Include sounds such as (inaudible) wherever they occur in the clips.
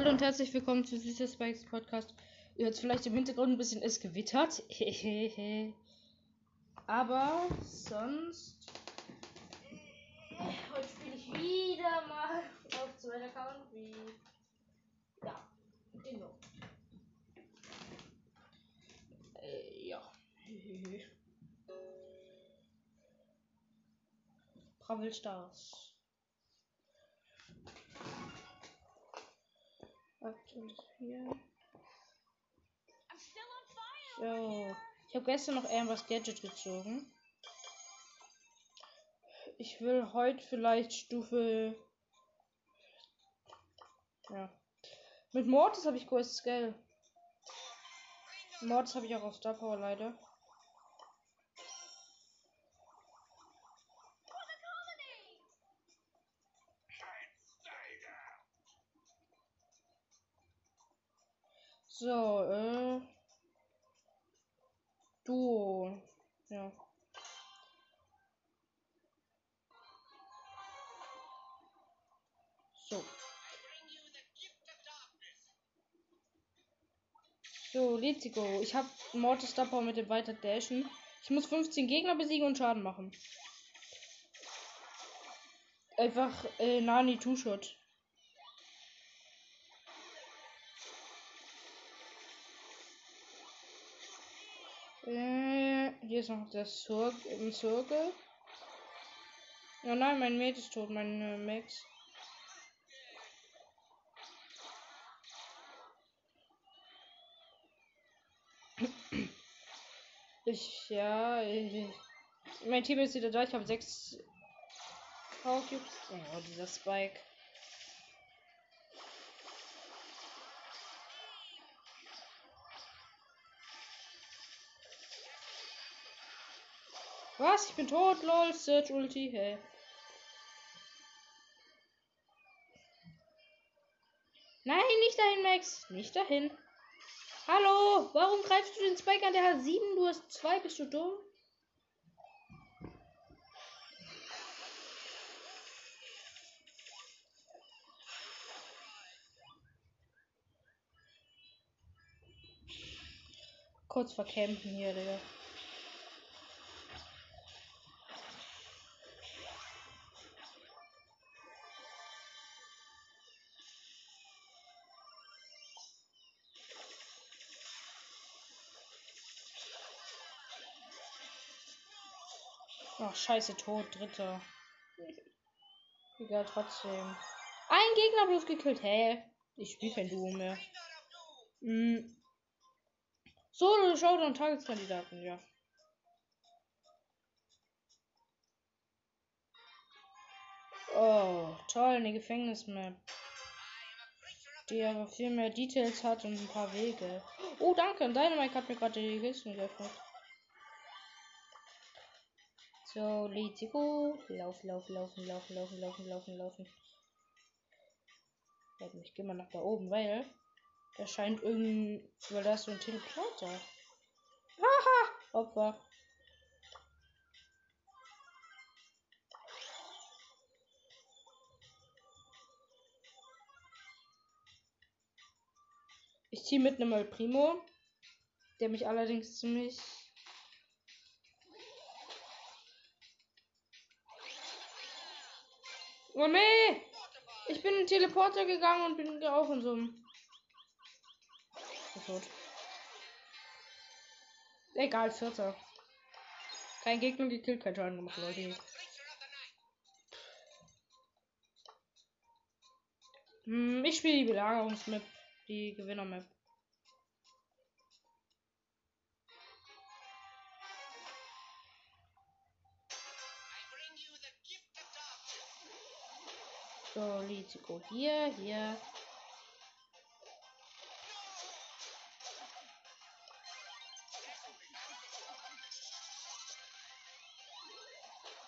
Hallo und herzlich willkommen zu Süßer Spikes Podcast. Ihr hört vielleicht im Hintergrund ein bisschen, es gewittert. (laughs) Aber sonst. Heute spiele ich wieder mal auf zweiter Account wie. Ja, Dingo. Äh, ja. (laughs) Bravel Stars. Aktuelles hier. So. Ich habe gestern noch irgendwas Gadget gezogen. Ich will heute vielleicht Stufe. Ja. Mit Mortis habe ich Quest Scale. Mortis habe ich auch auf Star Power leider. So, äh. Duo. Ja. So. So, let's go. Ich habe Mortis Star mit dem weiter dashen. Ich muss 15 Gegner besiegen und Schaden machen. Einfach äh, Nani Two-Shot. Hier ist noch das Zirk im Zirkel. Oh nein, mein Mate ist tot, mein äh, Max. Ich, ja, ich, mein Team ist wieder da. Ich habe sechs Power. Oh, dieser Spike. Was? Ich bin tot, lol. Search Ulti, hey. Nein, nicht dahin, Max. Nicht dahin. Hallo, warum greifst du den Spike an? Der hat sieben, du hast zwei. Bist du dumm? Kurz verkämpfen hier, Digga. Ach, scheiße, tot, dritter. Egal, trotzdem. Ein Gegner bloß gekillt. Hä? Ich spiele kein Duo mehr. Hm. Solo Showdown Tageskandidaten, ja. Oh, toll, eine Gefängnismap. Die aber viel mehr Details hat und ein paar Wege. Oh, danke. Dynamite hat mir gerade die Kisten geöffnet. So, let's go. Lauf, lauf, laufen, laufen, laufen, laufen, laufen, laufen. Ich gehe mal nach da oben, weil da scheint irgend. Weil da ist so ein Teleporter. Haha! Opfer. Ich ziehe mit einem Primo, der mich allerdings ziemlich Oh nee! Ich bin in den Teleporter gegangen und bin auch in so. Tot. Egal, Vierter. Kein Gegner gekillt, kein Schaden gemacht, Leute. Hm, ich spiele die Belagerungsmap, die Gewinnermap. So, let's hier, hier.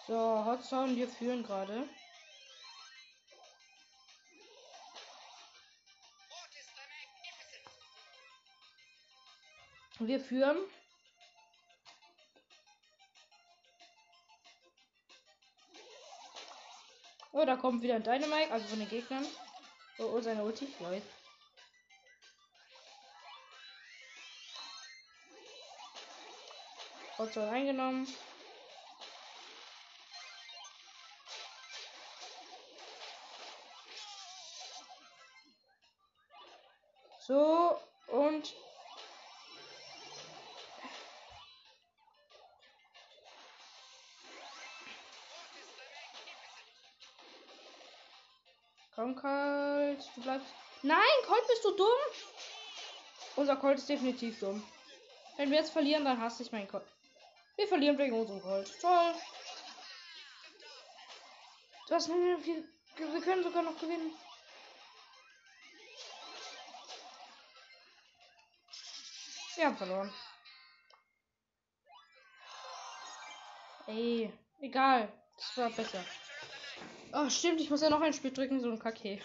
So, Hotsound, wir führen gerade. Wir führen. Oh, da kommt wieder ein Dynamite, also von den Gegnern. Oh, oh seine Ulti, Leute. Hauptsache eingenommen. So und Komm, Colt, du bleibst. Nein, Colt, bist du dumm? Unser Colt ist definitiv dumm. Wenn wir jetzt verlieren, dann hasse ich meinen Colt. Wir verlieren wegen unserem Colt. Toll. Mir viel. Wir können sogar noch gewinnen. Wir haben verloren. Ey, egal. Das war besser. Oh, stimmt, ich muss ja noch ein Spiel drücken, so ein Kacke.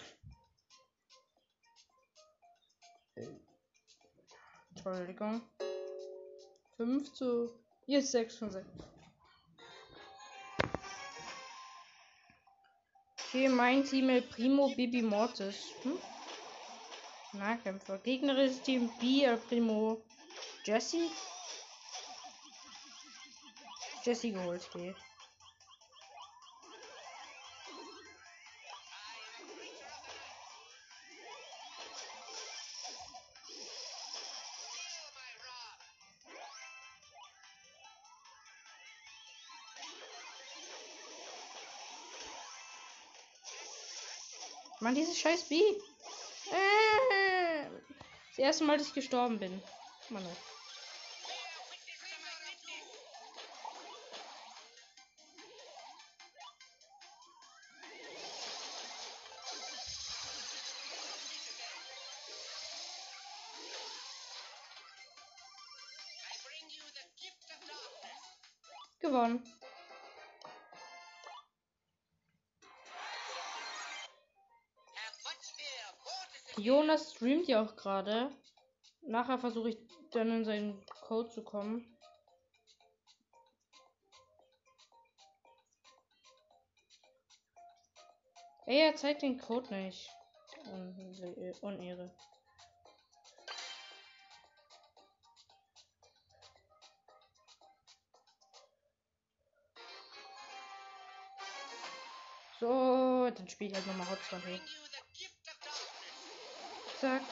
Entschuldigung. 5 zu. Jetzt 6 von 6. Okay, mein Team El Primo Bibi Mortis. Hm? Nahkämpfer. Gegnerisches Team B El Primo Jesse. Jesse geholt, okay. Mann, dieses scheiß B. Äh, das erste Mal, dass ich gestorben bin. Mann. oh. Streamt ja auch gerade. Nachher versuche ich dann in seinen Code zu kommen. Ey, er zeigt den Code nicht. Un Unehre. So, dann spiele ich halt nochmal Hot 2. Zack.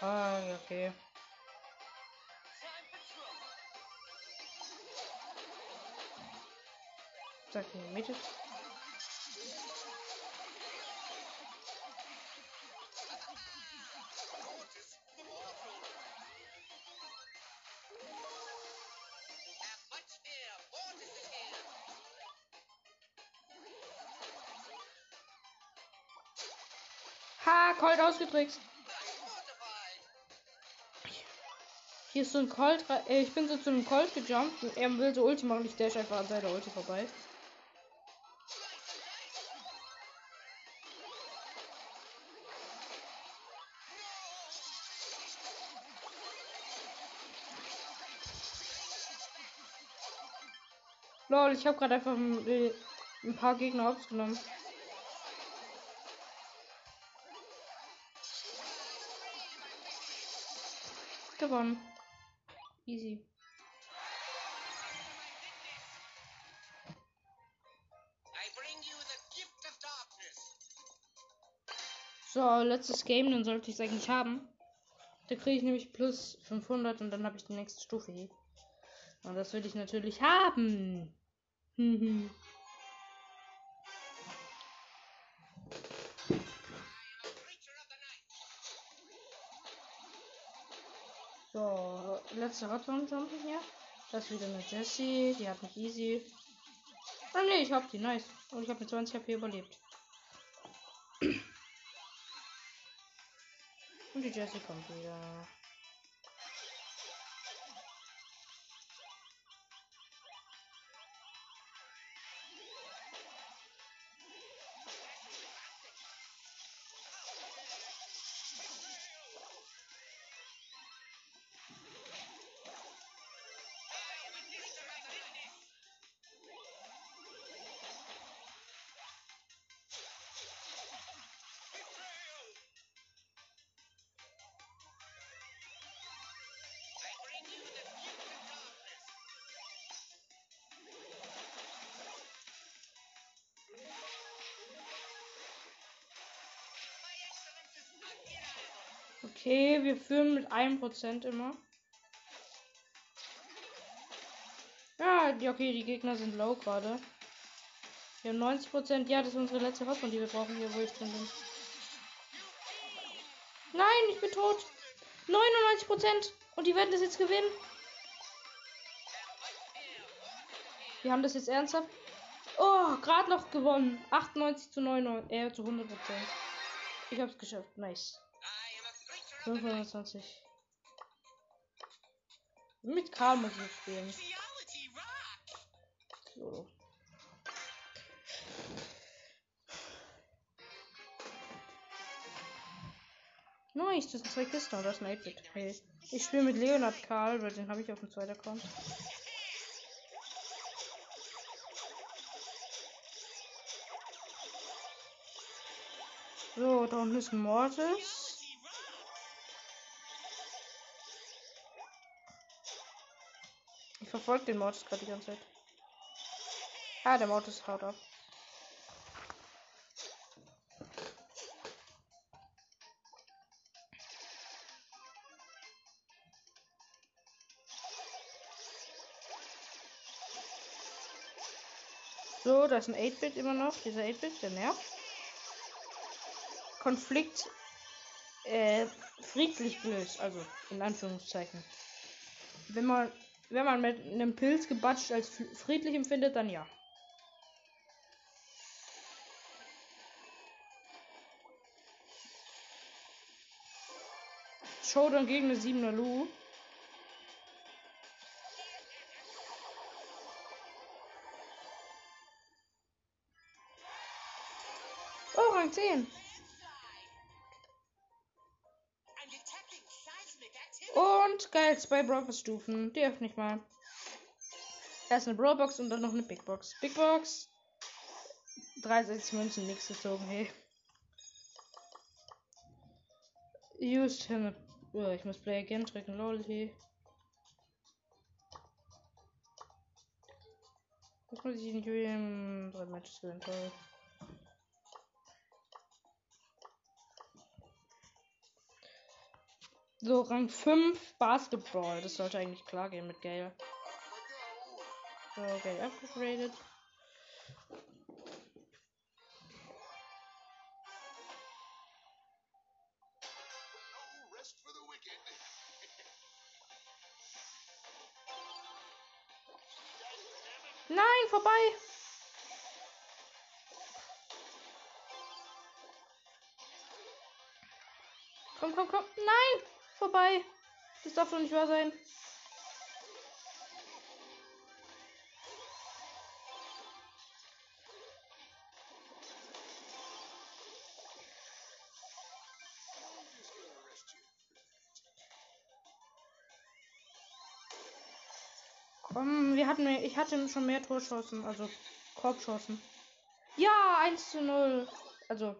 Ah, ja, okay. Zack, in die Mitte. Ausgetrickst. Hier ist so ein Colt. Äh, ich bin so zu einem Colt gejumpt. Und er will so Ulti machen. Ich dash einfach an seiner Ulti vorbei. Lol, ich habe gerade einfach ein, äh, ein paar Gegner aufgenommen. Gewonnen. Easy. So, letztes Game, dann sollte ich es eigentlich haben. Da kriege ich nämlich plus 500 und dann habe ich die nächste Stufe hier. Und das will ich natürlich haben. (laughs) So, letzte Hotline jumpen hier. Das wieder eine Jessie, die hat mich easy. Ah ne, ich hab die, nice. Und ich habe mit 20 HP überlebt. Und die Jessie kommt wieder. Okay, wir führen mit 1% immer. Ja, okay, die Gegner sind low gerade. Wir haben 90%. Ja, das ist unsere letzte Hoffnung, die wir brauchen hier, wo ich drin bin. Nein, ich bin tot. 99%. Und die werden das jetzt gewinnen. Wir haben das jetzt ernsthaft. Oh, gerade noch gewonnen. 98 zu 99. Äh, zu 100%. Ich hab's geschafft. Nice. 520. Mit Karl muss ich spielen. So. Nice, das sind zwei Kisten und das ist ein 8 Hey. Ich spiele mit Leonard Karl, weil den habe ich auf dem zweiten Account. So, da unten ist ein Mortis. Ich verfolge den Mortis gerade die ganze Zeit. Ah, der Mortis haut ab. So, da ist ein 8-Bit immer noch. Dieser 8-Bit, der nervt. Konflikt äh, friedlich gelöst. Also, in Anführungszeichen. Wenn man, wenn man mit einem Pilz gebatscht als friedlich empfindet, dann ja. Showdown gegen eine 7er Lu. Oh, Rang 10. Und geil, zwei Broadbox Stufen. Die öffne ich mal. Erst eine Brawlbox und dann noch eine Big Box. Big Box. 63 Münzen, nichts gezogen, hey. Used him. Oh, ich muss Play again drücken, lol, hey. Das muss ich nicht gewinnen. Drei Matches gewinnen, toll. So, Rang 5 Basketball. Das sollte eigentlich klar gehen mit Gale. So, Gale upgraded. Nein, vorbei. Komm, komm, komm. Nein! Vorbei. Das darf doch nicht wahr sein. Komm, wir hatten ich hatte schon mehr Torschossen, also Korbschossen. Ja, 1 zu 0. Also,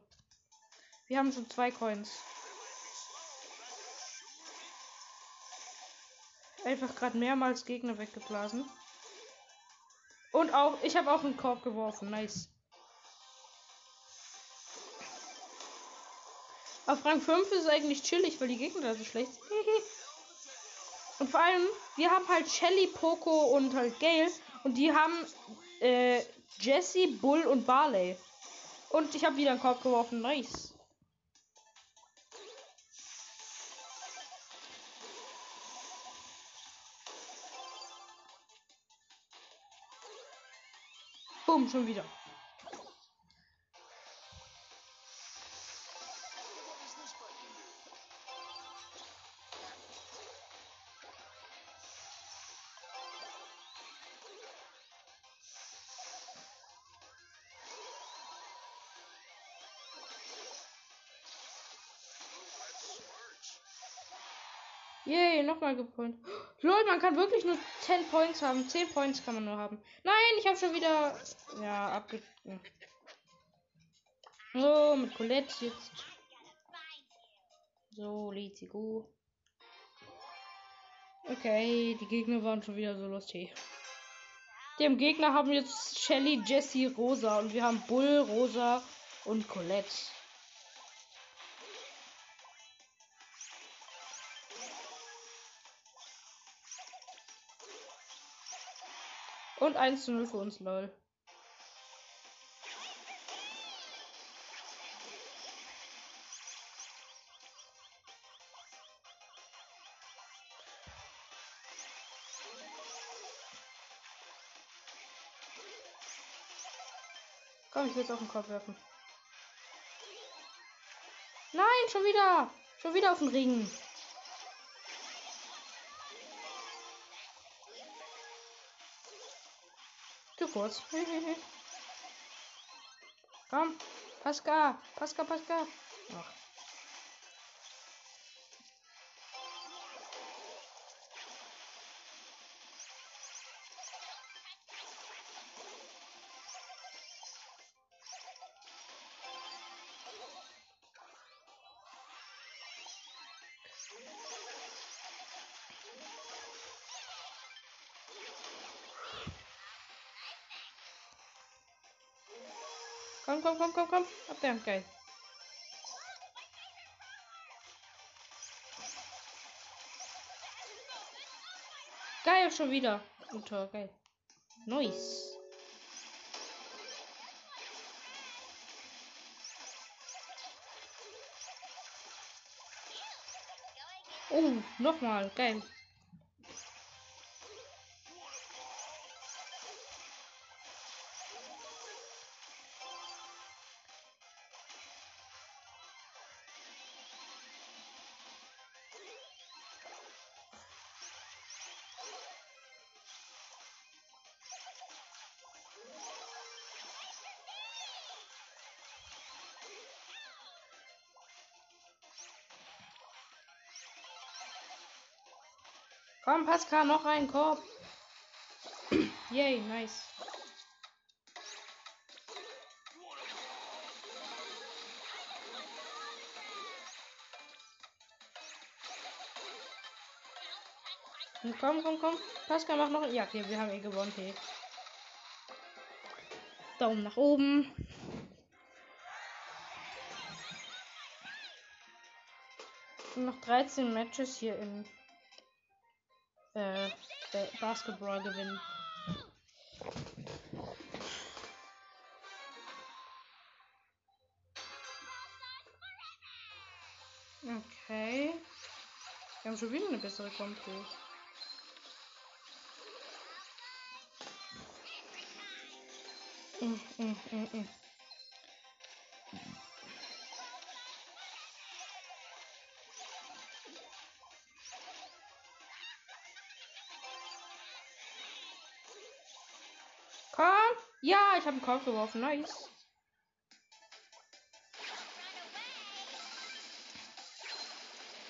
wir haben schon zwei Coins. Einfach gerade mehrmals Gegner weggeblasen. Und auch, ich habe auch einen Korb geworfen. Nice. Auf Rang 5 ist es eigentlich chillig, weil die Gegner da so schlecht sind. und vor allem, wir haben halt Shelly, Poco und halt Gale. Und die haben äh, Jesse, Bull und Barley. Und ich habe wieder einen Korb geworfen. Nice. Schon wieder. Yay, nochmal gepoint. Lol, man kann wirklich nur 10 Points haben. 10 Points kann man nur haben. Nein, ich habe schon wieder. Ja, abge. So, mit Colette jetzt. So, let's go. Okay, die Gegner waren schon wieder so lustig. Dem Gegner haben jetzt Shelly, Jesse, Rosa und wir haben Bull, Rosa und Colette. Und 1 zu 0 für uns, lol. Komm, ich will jetzt auf den Kopf werfen. Nein, schon wieder. Schon wieder auf den Ring. Zu kurz. (laughs) Komm. Pascal. Pascal, Pascal. Ach. Komm, komm, komm, komm, komm. Abwehren, geil. Geil, schon wieder. Tor, geil. Nice. Oh, nochmal, geil. Komm, Pascal, noch ein Korb. Yay, nice. Komm, komm, komm. Pascal, mach noch. Ja, okay, wir haben eh gewonnen. Okay. Daumen nach oben. Und noch 13 Matches hier in äh, Basketball gewinnen. Okay. Wir haben schon wieder eine bessere Kompo. Mm, mm, mm, mm. Ja, ich habe einen Kopf geworfen. Nice.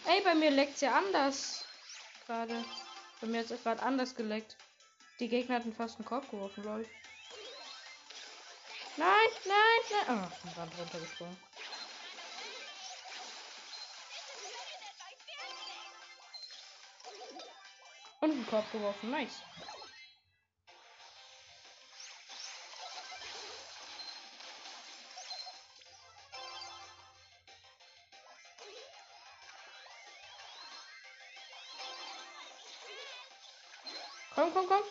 Ey, bei mir leckt's ja anders. Gerade. Bei mir hat es gerade anders geleckt. Die Gegner hatten fast einen Kopf geworfen, glaube ich. Nein, nein, nein. Oh, Rand runtergesprungen. Und einen Korb geworfen. Nice.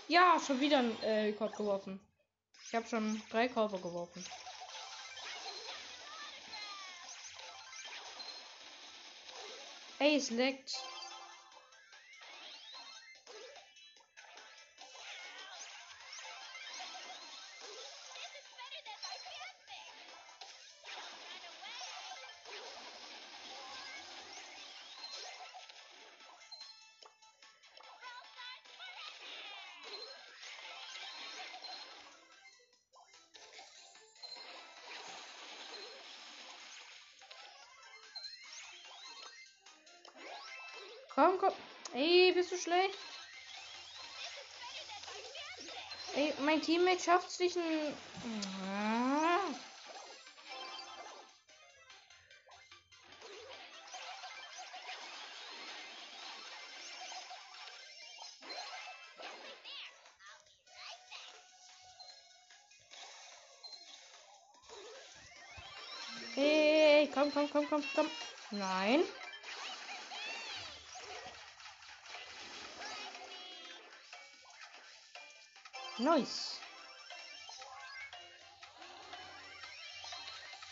Ja, schon wieder ein äh, Korb geworfen. Ich habe schon drei Körper geworfen. Ey, es leckt. Komm, komm. Ey, bist du schlecht? Ey, mein Teammate schafft sich. Hey, komm, komm, komm, komm, komm. Nein. Nice.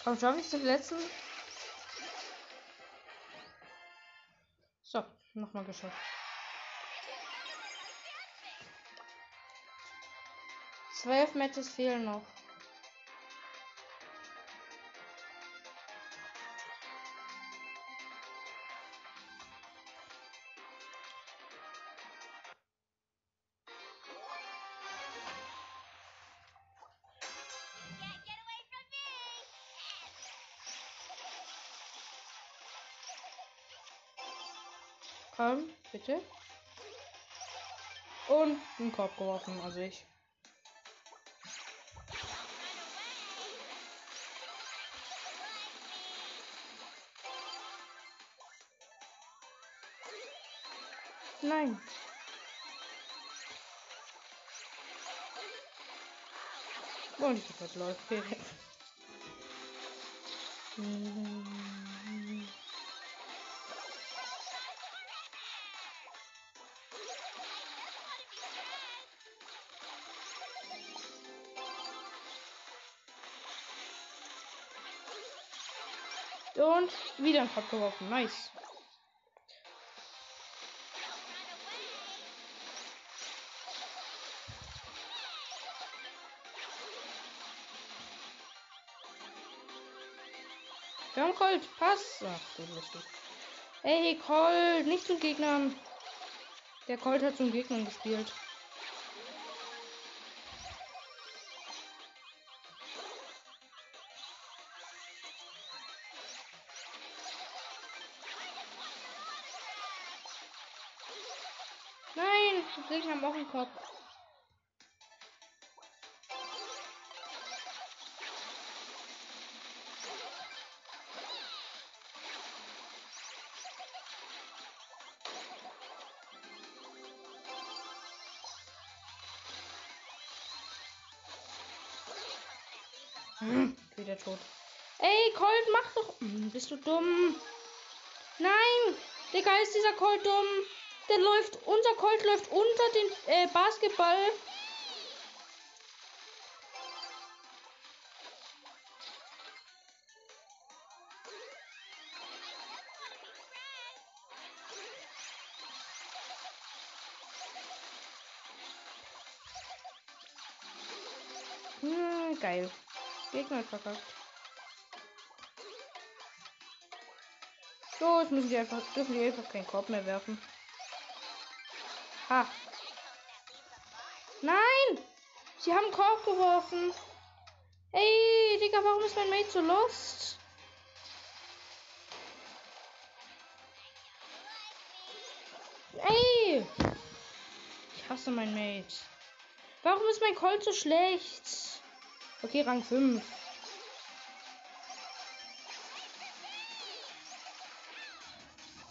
Komm, schaffe ich den letzten? So, nochmal geschafft. Zwölf Matches fehlen noch. Bitte. Und einen Korb geworfen, also ich. Nein. Und ich hab läuft. Und wieder ein Kopf geworfen. Nice. Wir haben Colt. Pass. Ach, du lustig. Ey, Colt. Nicht zum Gegnern. Der Colt hat zum Gegnern gespielt. Nein, Gegner haben auch einen Kopf. Hm, wieder tot. Ey, Colt, mach doch. Hm, bist du dumm? Nein! Digga, ist dieser Colt dumm? Der läuft, unser Colt läuft unter den äh, Basketball. Hm, geil. Gegner verkackt. So, jetzt müssen die einfach, dürfen die einfach keinen Korb mehr werfen. Ha. Nein! Sie haben Korb geworfen. Ey, Digga, warum ist mein Mate so lost? Ey! Ich hasse mein Mate. Warum ist mein Colt so schlecht? Okay, Rang 5.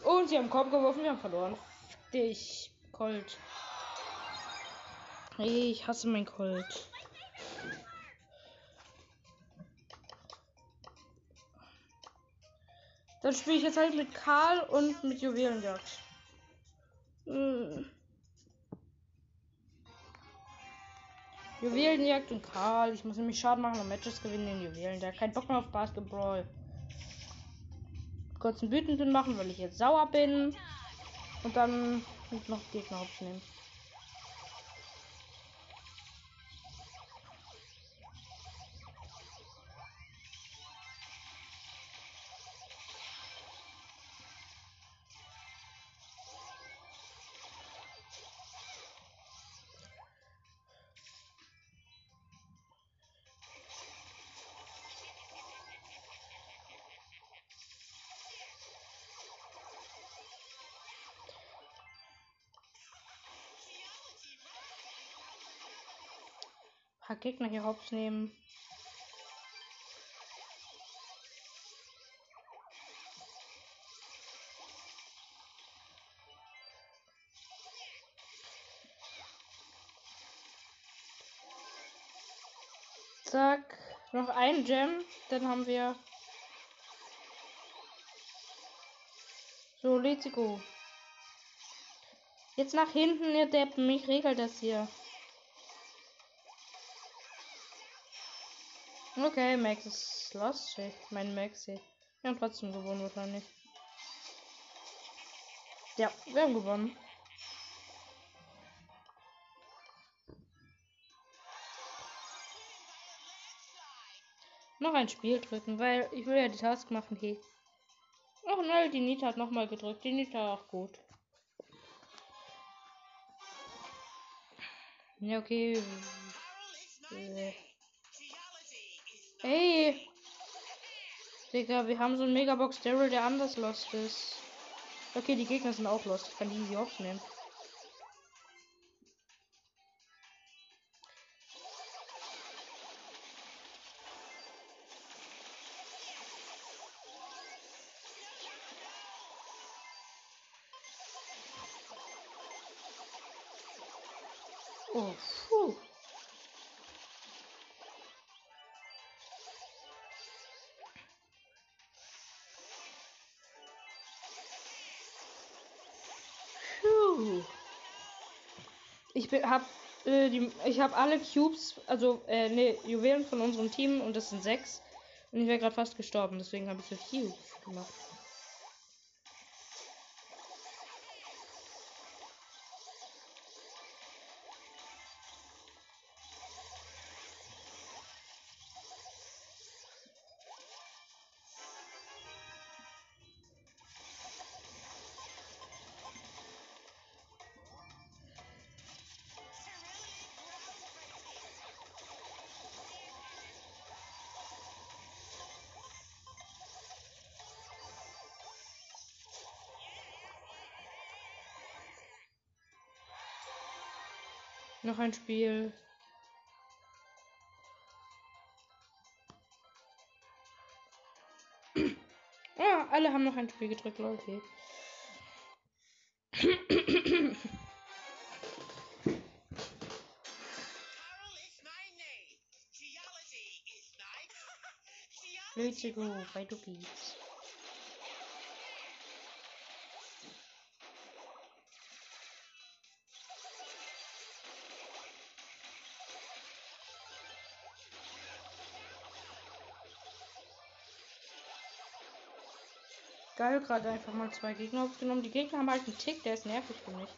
Und sie haben Korb geworfen, wir haben verloren. Dich, Colt. Hey, ich hasse mein Colt. Dann spiele ich jetzt halt mit Karl und mit Juwelenjagd. Hm. Juwelenjagd und Karl. Ich muss nämlich Schaden machen und Matches gewinnen in Juwelenjagd. Kein Bock mehr auf Basketball. Kurz einen wütenden machen, weil ich jetzt sauer bin. Und dann noch Gegner aufnehmen. Gegner hier hops nehmen. Zack. Noch ein Gem. Dann haben wir. So, let's go. Jetzt nach hinten, ihr Deppen. Ich regel das hier. Okay, Max ist lost. Ich meine Max. Wir haben trotzdem gewonnen wahrscheinlich. Ja, wir haben gewonnen. Noch ein Spiel drücken, weil ich will ja die Task machen. Hey. Ach nein, die Nita hat nochmal gedrückt. Die Nita auch gut. Ja, okay. Äh. Hey! Digga, wir haben so einen Megabox Daryl, der anders lost ist. Okay, die Gegner sind auch lost. Ich kann die easy aufnehmen. Ich bin, hab äh, die, ich habe alle Cubes, also äh, ne Juwelen von unserem Team und das sind sechs. Und ich wäre gerade fast gestorben, deswegen habe ich so Cubes gemacht. Noch ein Spiel. ah, alle haben noch ein Spiel gedrückt, Leute. Let's go bei Dookies. Geil, gerade einfach mal zwei Gegner aufgenommen. Die Gegner haben halt einen Tick, der ist nervig für mich.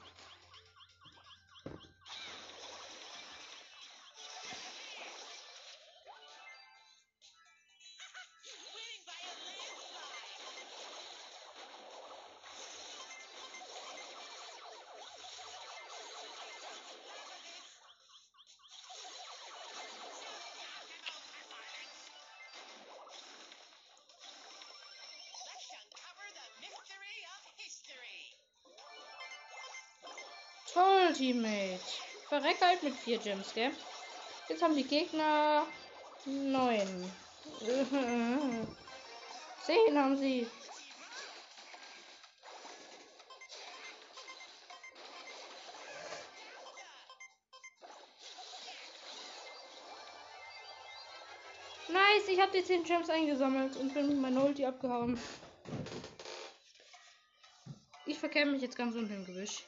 Toll, Teammate. Verreck halt mit vier Gems, gell? Jetzt haben die Gegner neun. (laughs) Zehn haben sie. Nice, ich habe die 10 Gems eingesammelt und bin mit meiner Ulti abgehauen. Ich verkehre mich jetzt ganz unten im Gebüsch.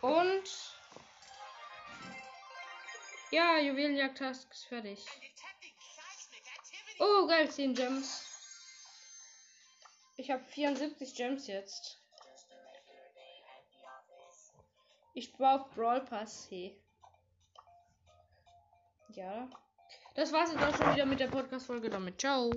Und ja, Juwelenjagd-Task ist fertig. Oh, geil, 10 Gems. Ich habe 74 Gems jetzt. Ich brauche Brawl Pass. Hey. Ja. Das war's jetzt auch schon wieder mit der Podcast-Folge. Damit ciao.